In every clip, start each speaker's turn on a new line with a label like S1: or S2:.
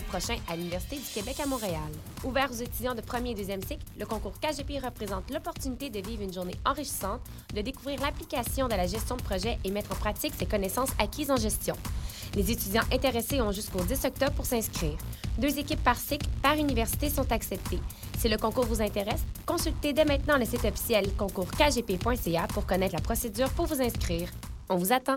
S1: prochain à l'Université du Québec à Montréal. Ouvert aux étudiants de premier et deuxième cycle, le concours KGP représente l'opportunité de vivre une journée enrichissante, de découvrir l'application de la gestion de projet et mettre en pratique ses connaissances acquises en gestion. Les étudiants intéressés ont jusqu'au 10 octobre pour s'inscrire. Deux équipes par cycle, par université sont acceptées. Si le concours vous intéresse, consultez dès maintenant le site officiel concourskgp.ca pour connaître la procédure pour vous inscrire. On vous attend!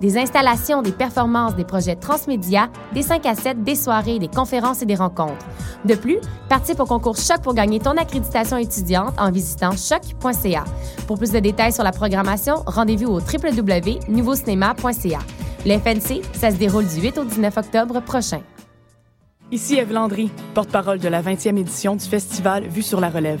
S1: Des installations, des performances, des projets transmédia, des 5 à 7, des soirées, des conférences et des rencontres. De plus, participe au concours Choc pour gagner ton accréditation étudiante en visitant choc.ca. Pour plus de détails sur la programmation, rendez-vous au www.nouveaucinéma.ca. Le FNC, ça se déroule du 8 au 19 octobre prochain.
S2: Ici Eve Landry, porte-parole de la 20e édition du festival Vue sur la relève.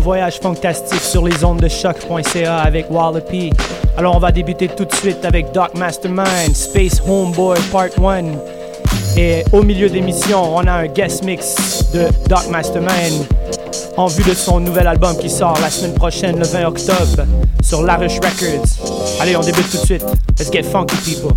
S3: voyage fantastique sur les ondes de choc.ca avec Wallopy. Alors on va débuter tout de suite avec Doc Mastermind, Space Homeboy Part 1. Et au milieu d'émission, on a un guest mix de Doc Mastermind en vue de son nouvel album qui sort la semaine prochaine, le 20 octobre, sur Larush Records. Allez, on débute tout de suite. Let's get funky, people.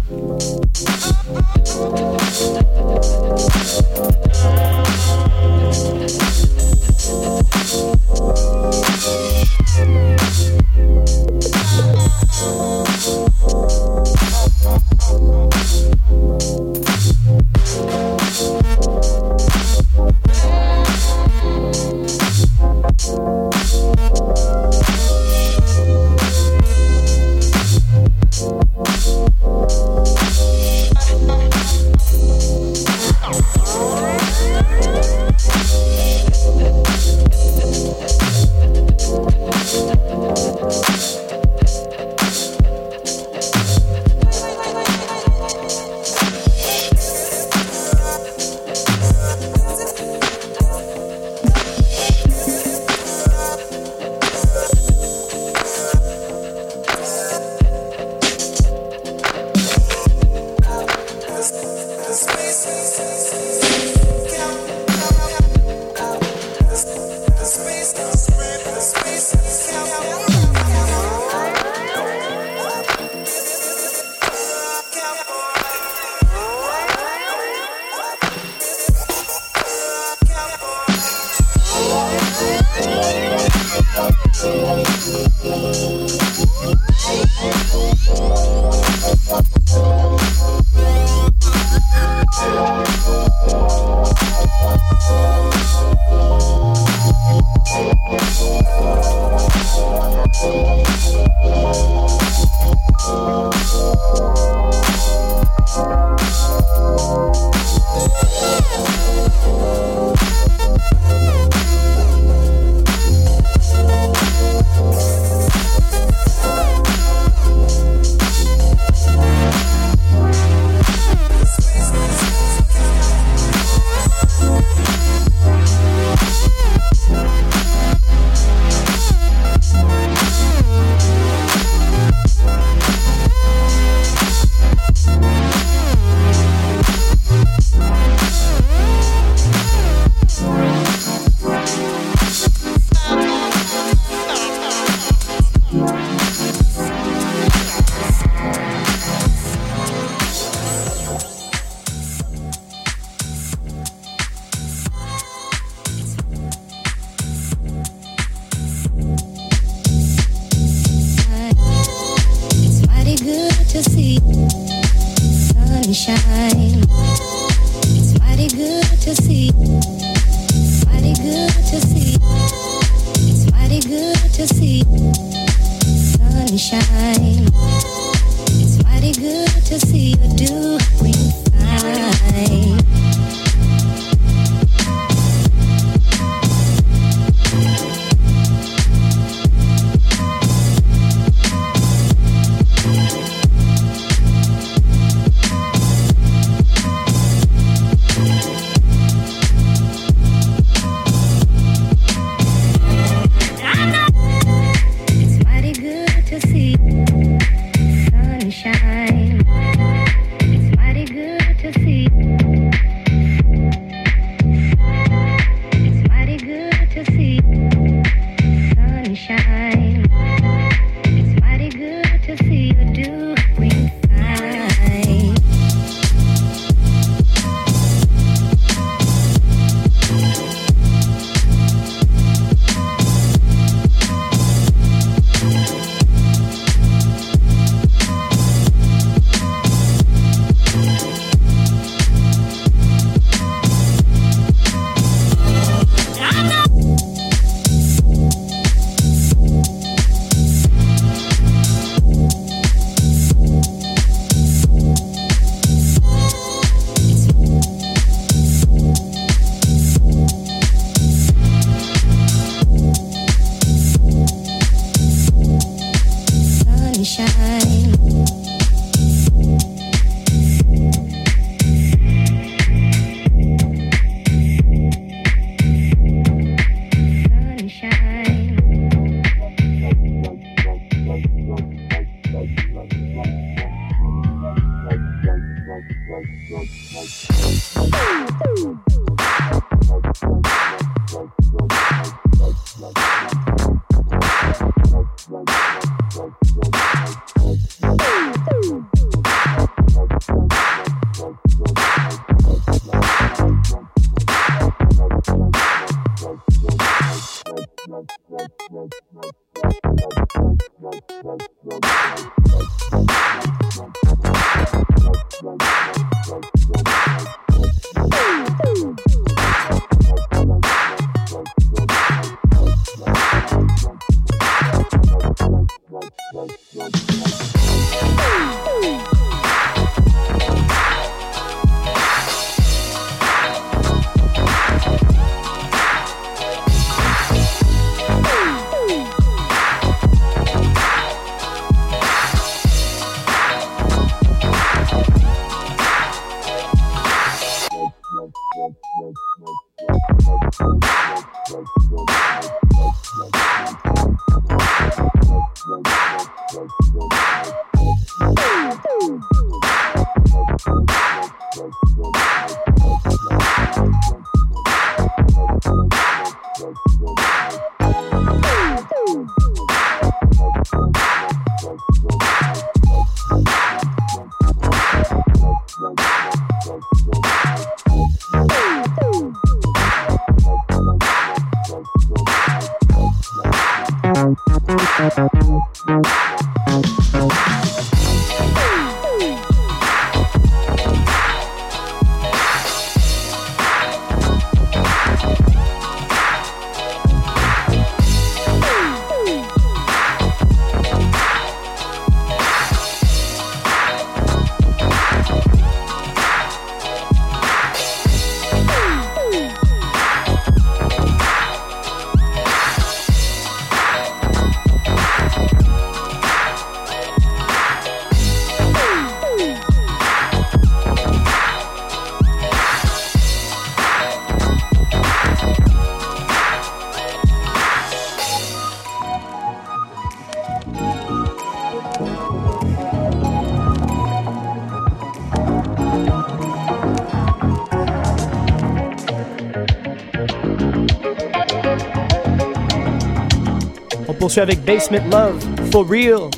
S3: On Basement Love, For Real,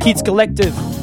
S3: Keats Collective.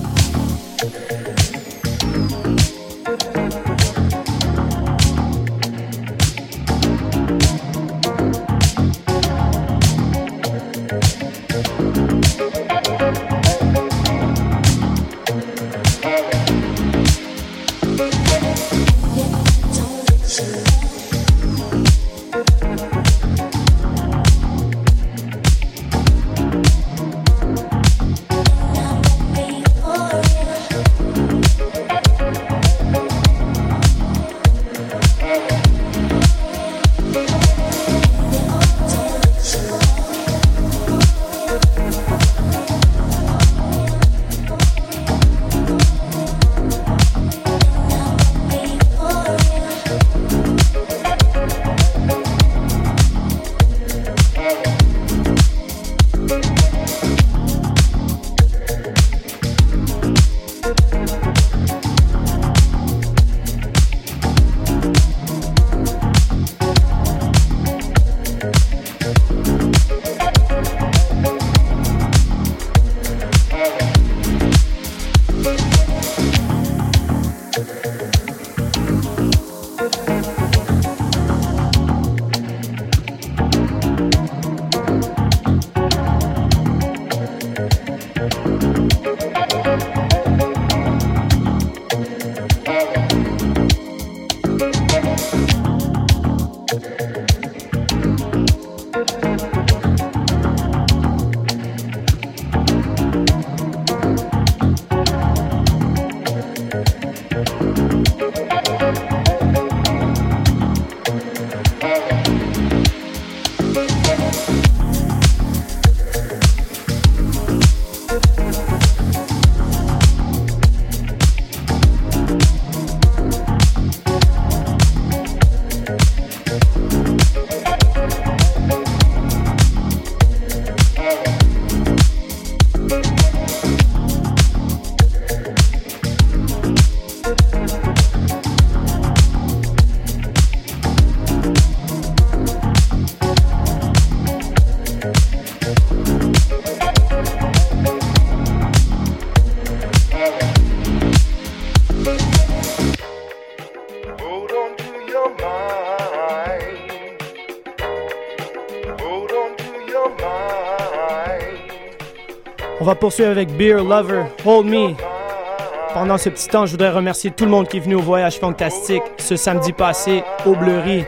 S3: Va poursuivre avec Beer Lover, Hold Me. Pendant ce petit temps, je voudrais remercier tout le monde qui est venu au voyage fantastique ce samedi passé au Bleury.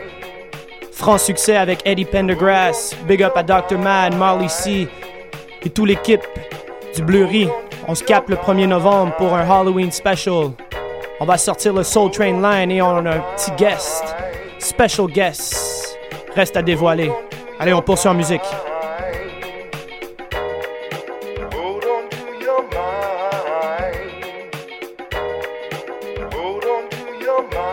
S3: Franc succès avec Eddie Pendergrass, Big Up à Dr. Mad, Marley C et toute l'équipe du Bleury. On se capte le 1er novembre pour un Halloween special. On va sortir le Soul Train Line et on a un petit guest, special guest. Reste à dévoiler. Allez, on poursuit en musique.
S4: Oh,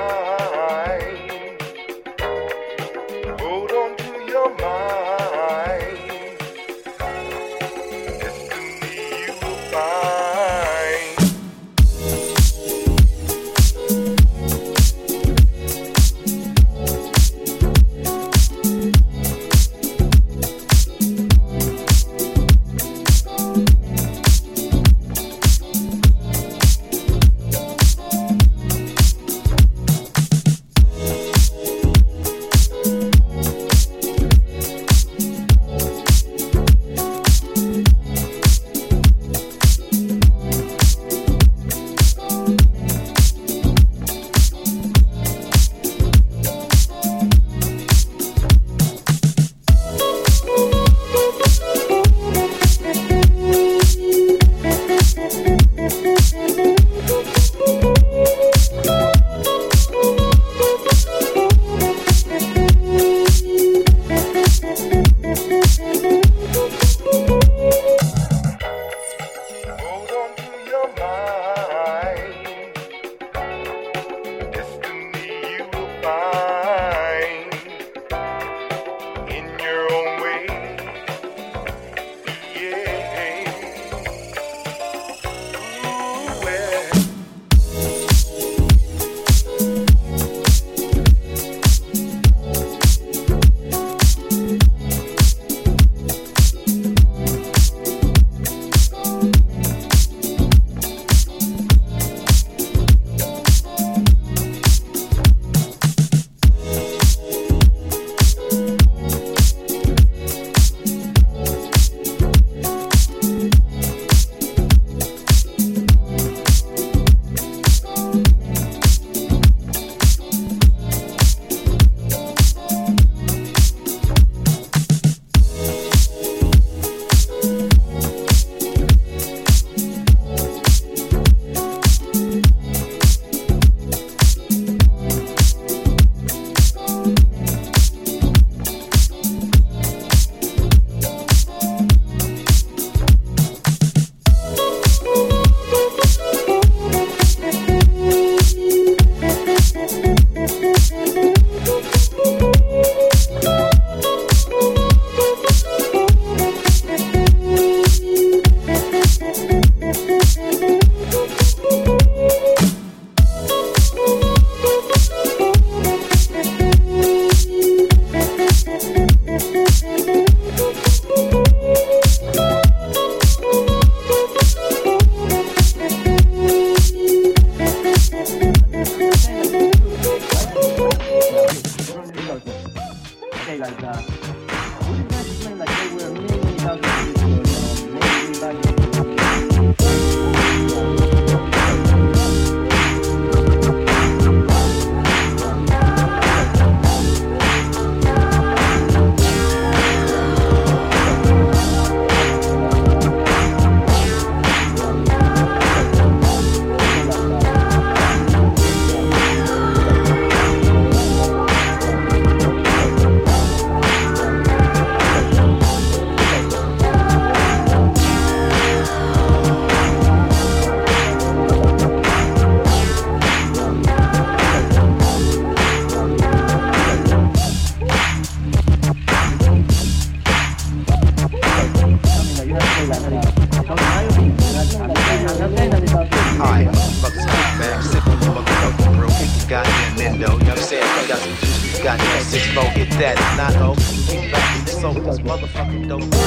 S5: don't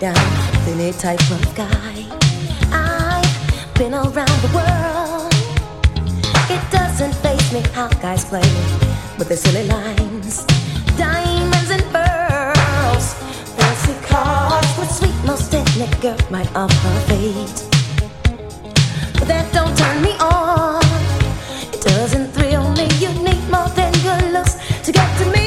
S5: down with any type of guy. I've been around the world. It doesn't faze me how guys play with their silly lines, diamonds and pearls, fancy cars with sweet most ethnic girl right off her feet. But that don't turn me on. It doesn't thrill me. You need more than good looks to get to me,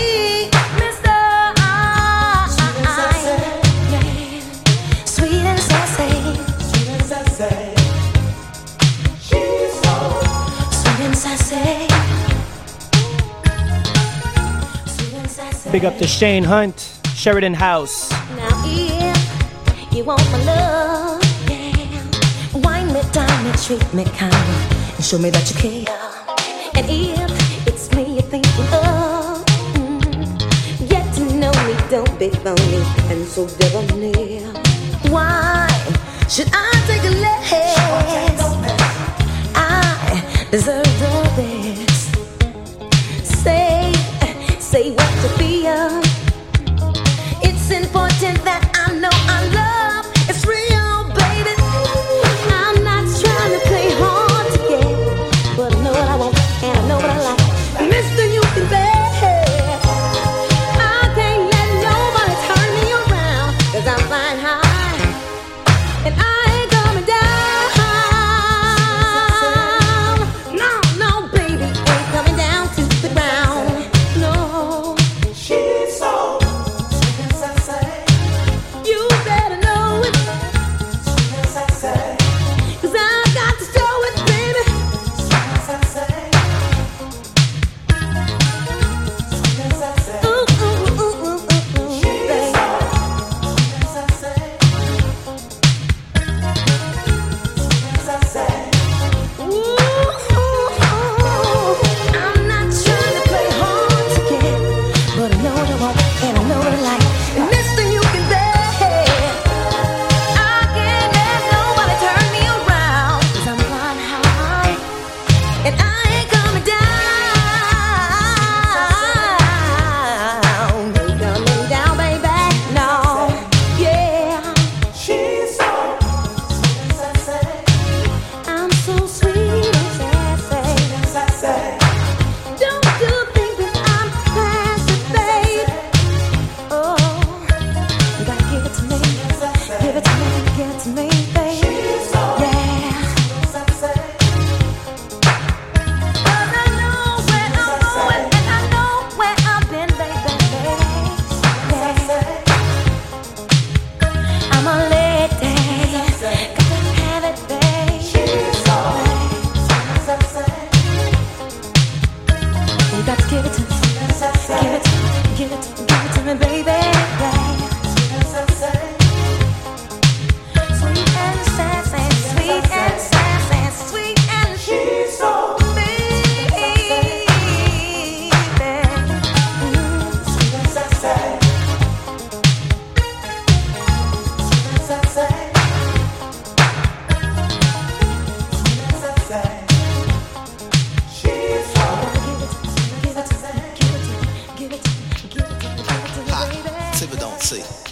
S3: Big up to Shane Hunt, Sheridan House.
S5: Now if you want my love, yeah, wine me, dine me, treat me kind, and show me that you care. And if it's me you're thinking of, mm, get to know me, don't be phony and so debonair. Why should I take a less? I deserve to be. It's important that
S6: See.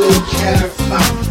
S7: little cat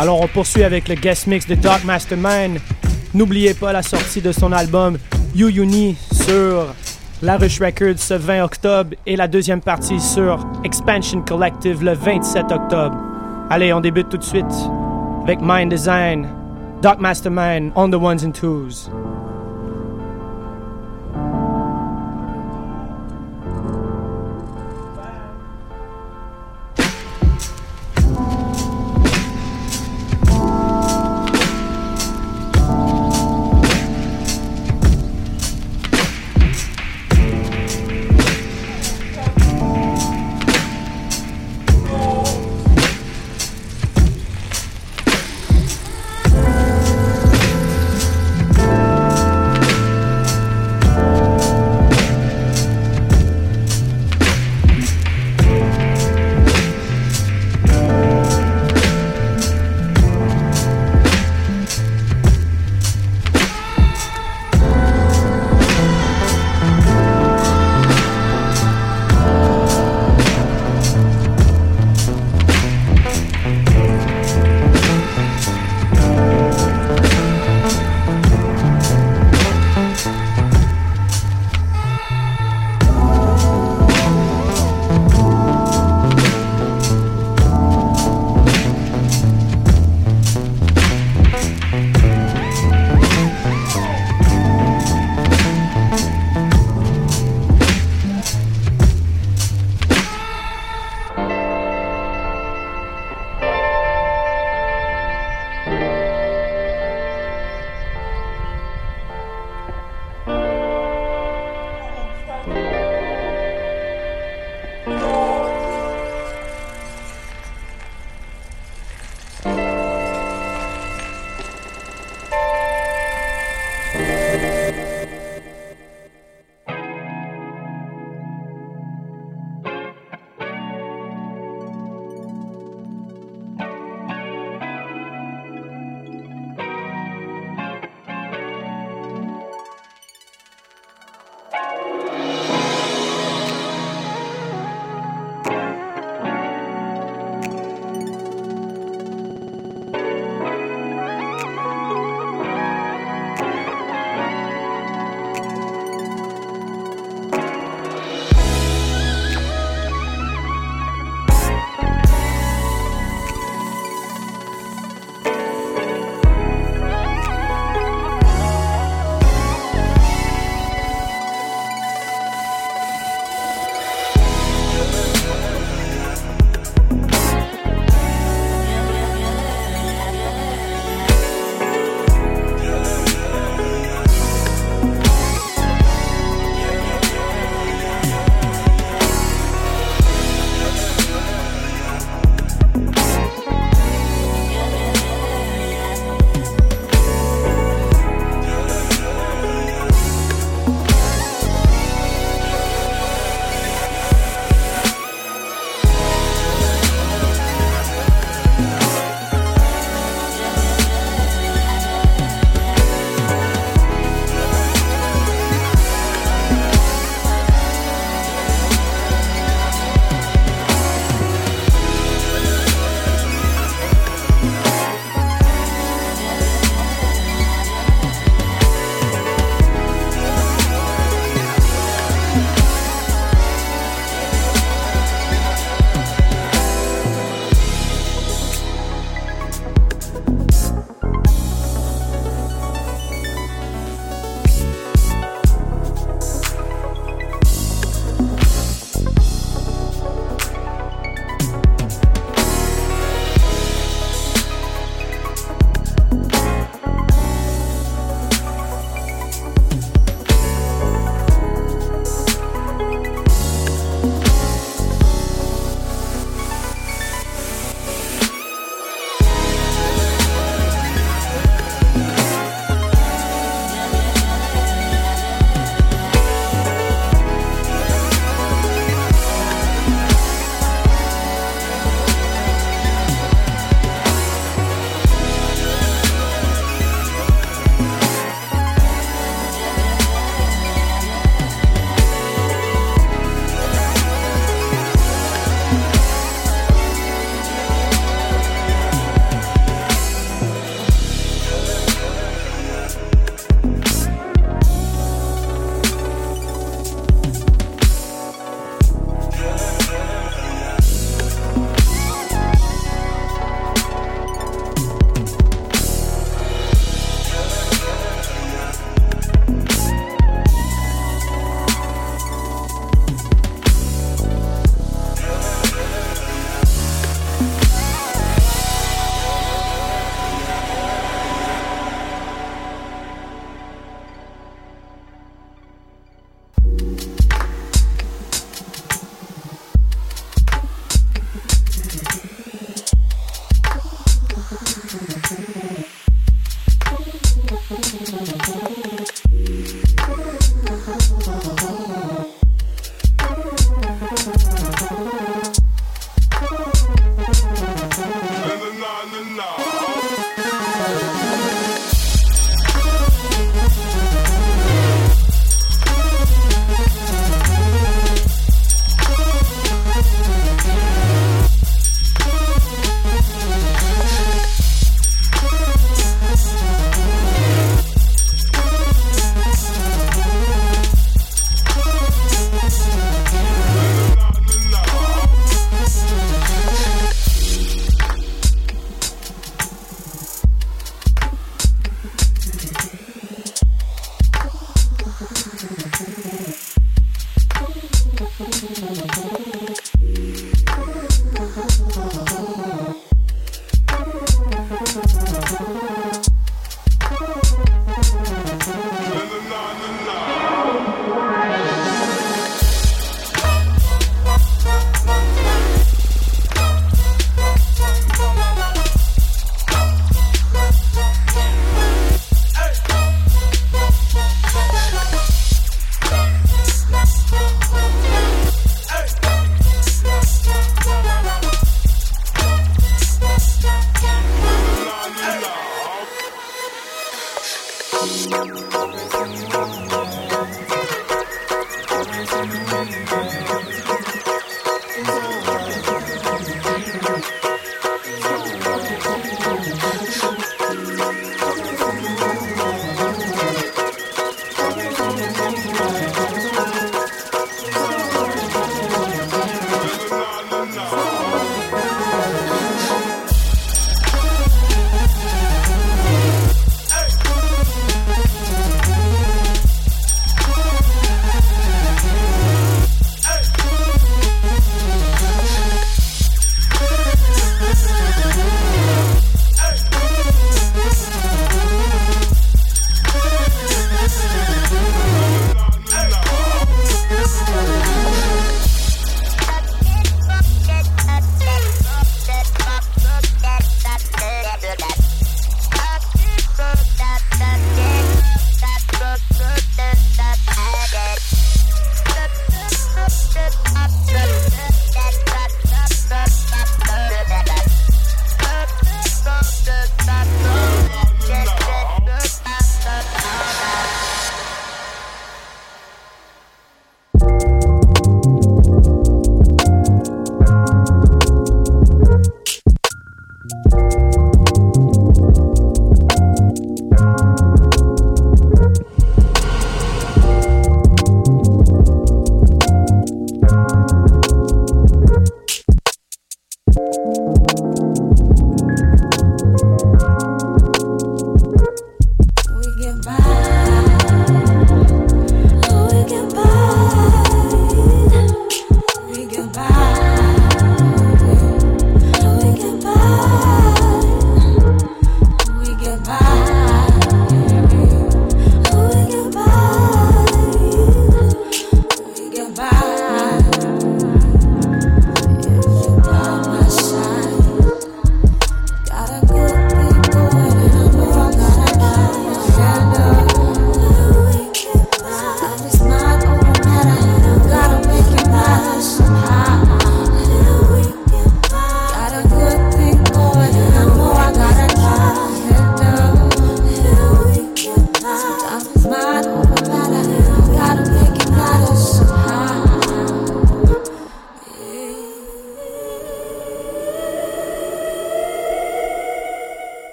S3: Alors on poursuit avec le guest mix de Dark Mastermind. N'oubliez pas la sortie de son album You Uni sur La Records ce 20 octobre et la deuxième partie sur Expansion Collective le 27 octobre. Allez, on débute tout de suite avec Mind Design, Dark Mastermind on the ones and twos.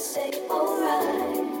S5: Say alright,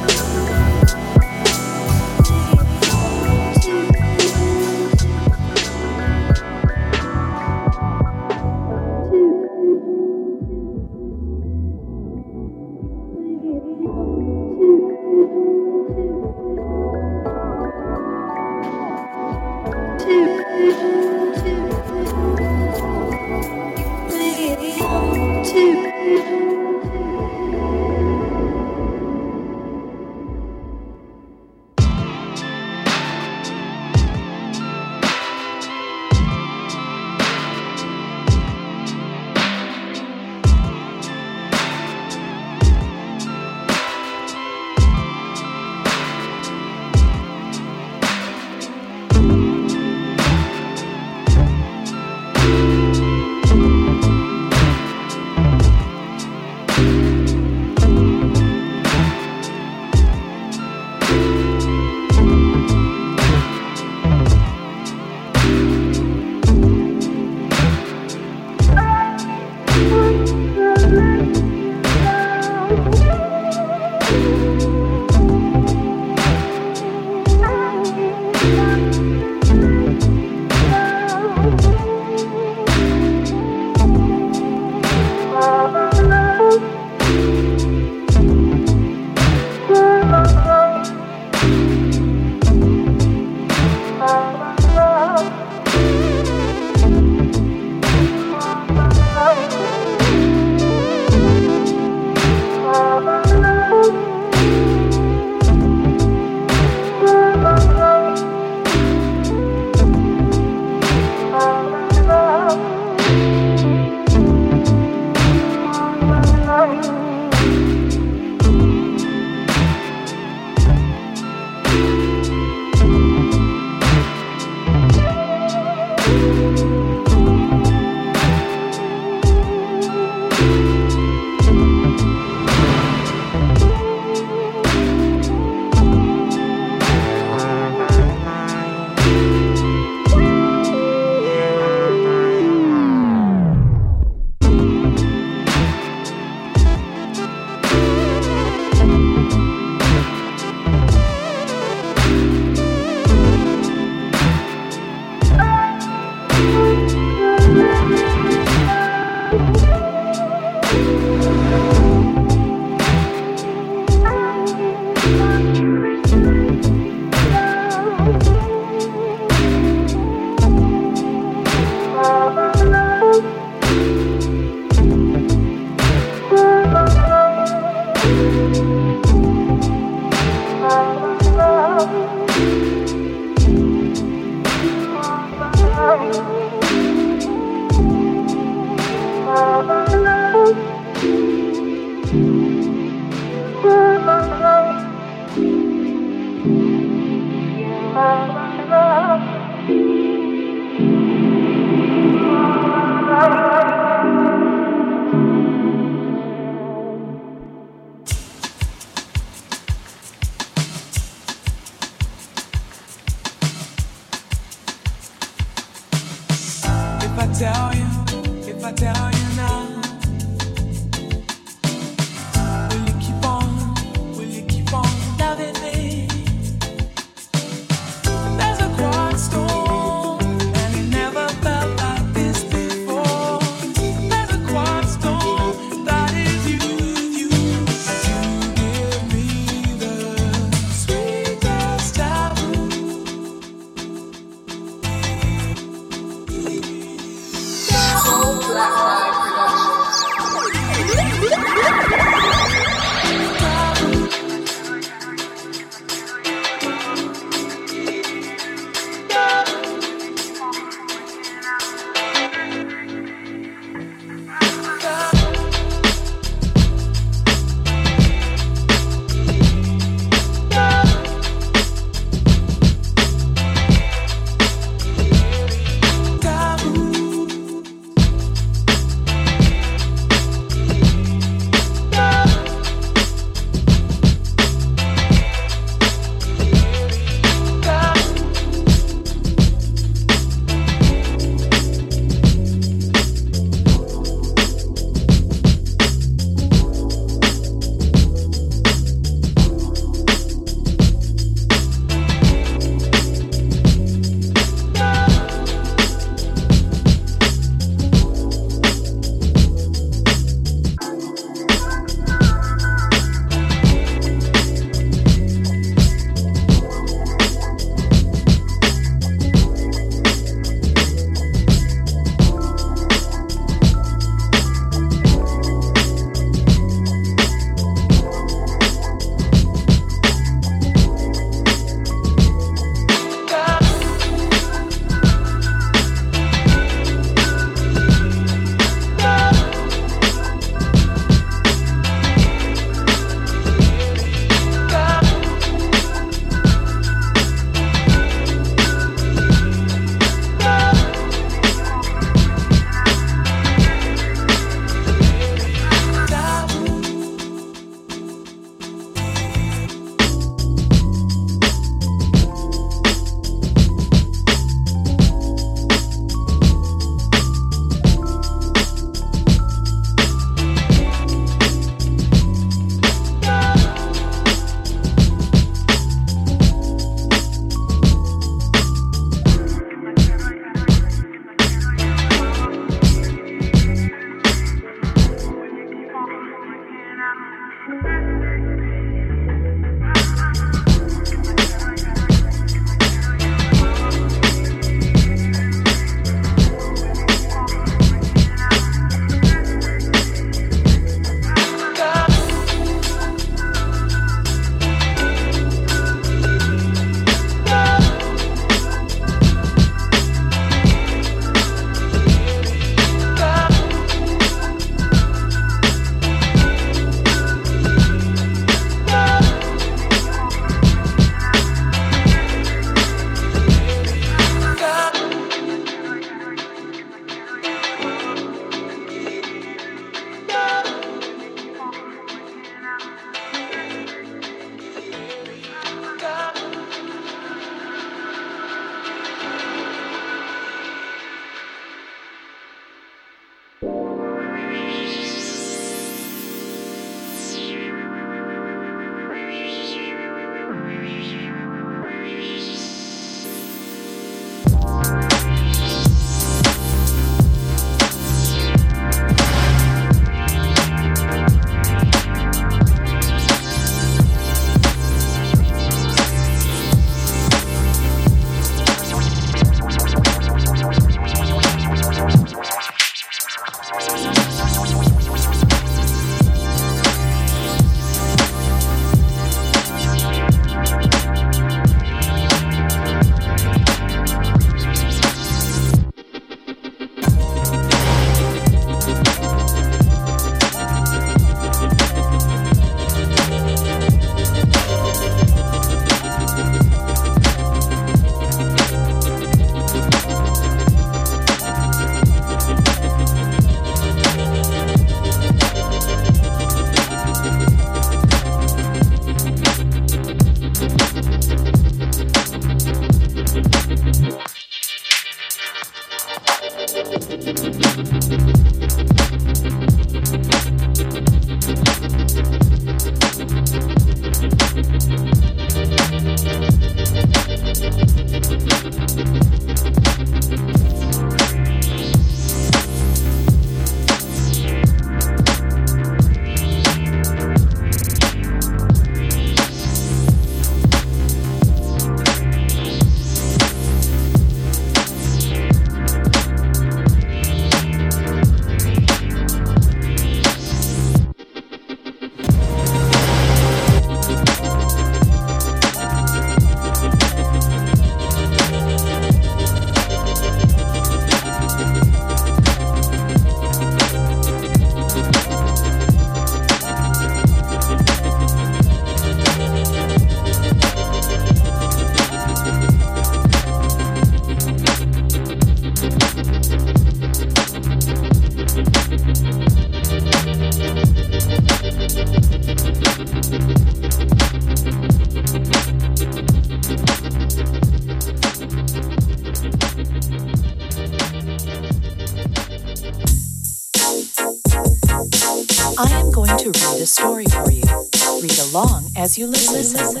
S8: as you listen.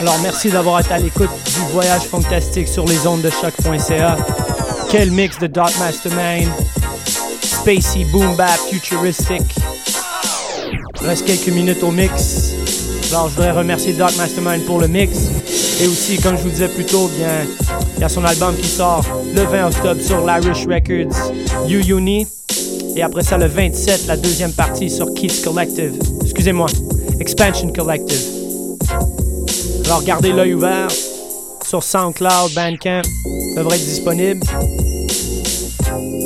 S3: Alors merci d'avoir été à l'écoute du voyage fantastique sur les ondes de choc.ca. Quel mix de Dark Mastermind, spacey, boom bap, futuristic. Il reste quelques minutes au mix. Alors je voudrais remercier Dark Mastermind pour le mix. Et aussi, comme je vous disais plus tôt, bien, il y a son album qui sort le 20 octobre sur l'Irish Records, You Uni. Et après ça, le 27, la deuxième partie sur Keats Collective. Excusez-moi, Expansion Collective. Alors gardez l'œil ouvert sur SoundCloud, Bandcamp, devrait être disponible.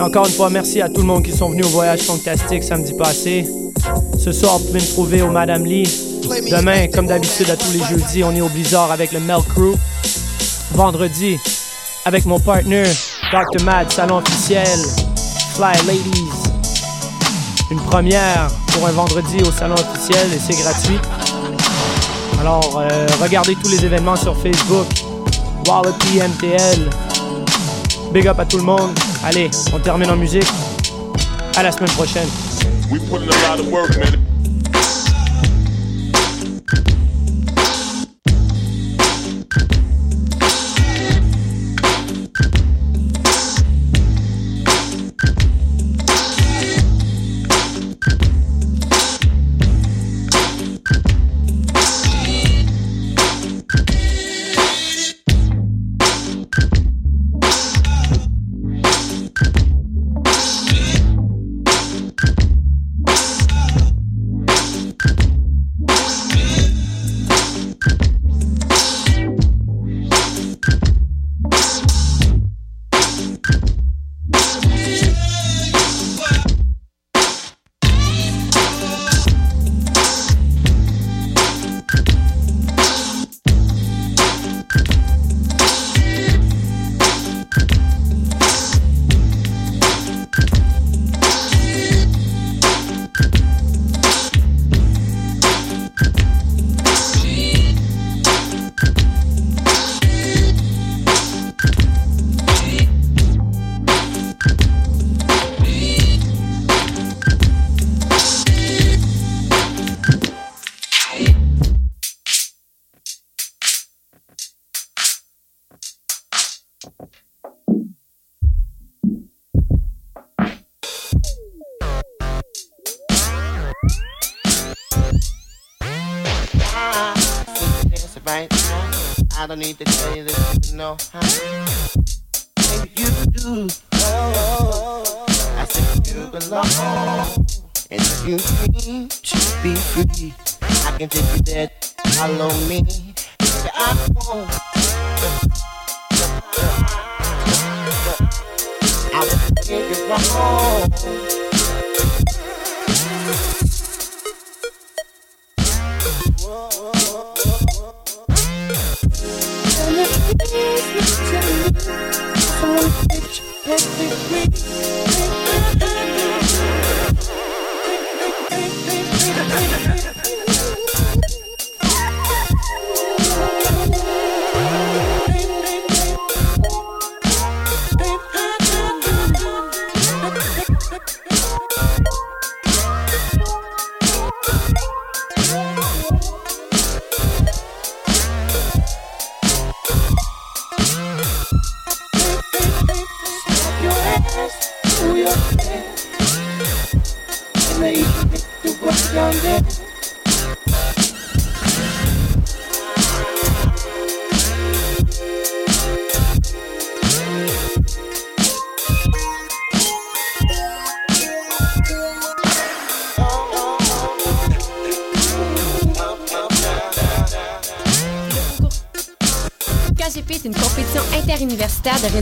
S3: Encore une fois, merci à tout le monde qui sont venus au voyage fantastique samedi passé. Ce soir, vous pouvez me trouver au Madame Lee. Demain, comme d'habitude, à tous les jeudis, on est au Blizzard avec le Mel Crew. Vendredi, avec mon partner, Dr. Mad, salon officiel, Fly Ladies. Une première pour un vendredi au salon officiel et c'est gratuit. Alors, euh, regardez tous les événements sur Facebook. Wallopy MTL. Big up à tout le monde. Allez, on termine en musique. À la semaine prochaine.
S9: Man.
S4: Dance right now. I don't need to tell you this, you know. Huh? Maybe you do. Oh, I said you belong. And if you dream to be free, I can take you there. Follow me. Baby, I won't. I won't get you wrong.
S1: KGP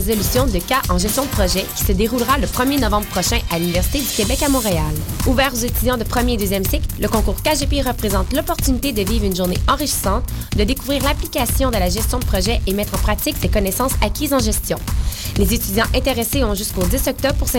S1: résolution de cas en gestion de projet qui se déroulera le 1er novembre prochain à l'Université du Québec à Montréal. Ouvert aux étudiants de premier et deuxième cycle, le concours KGP représente l'opportunité de vivre une journée enrichissante, de découvrir l'application de la gestion de projet et mettre en pratique ses connaissances acquises en gestion. Les étudiants intéressés ont jusqu'au 10 octobre pour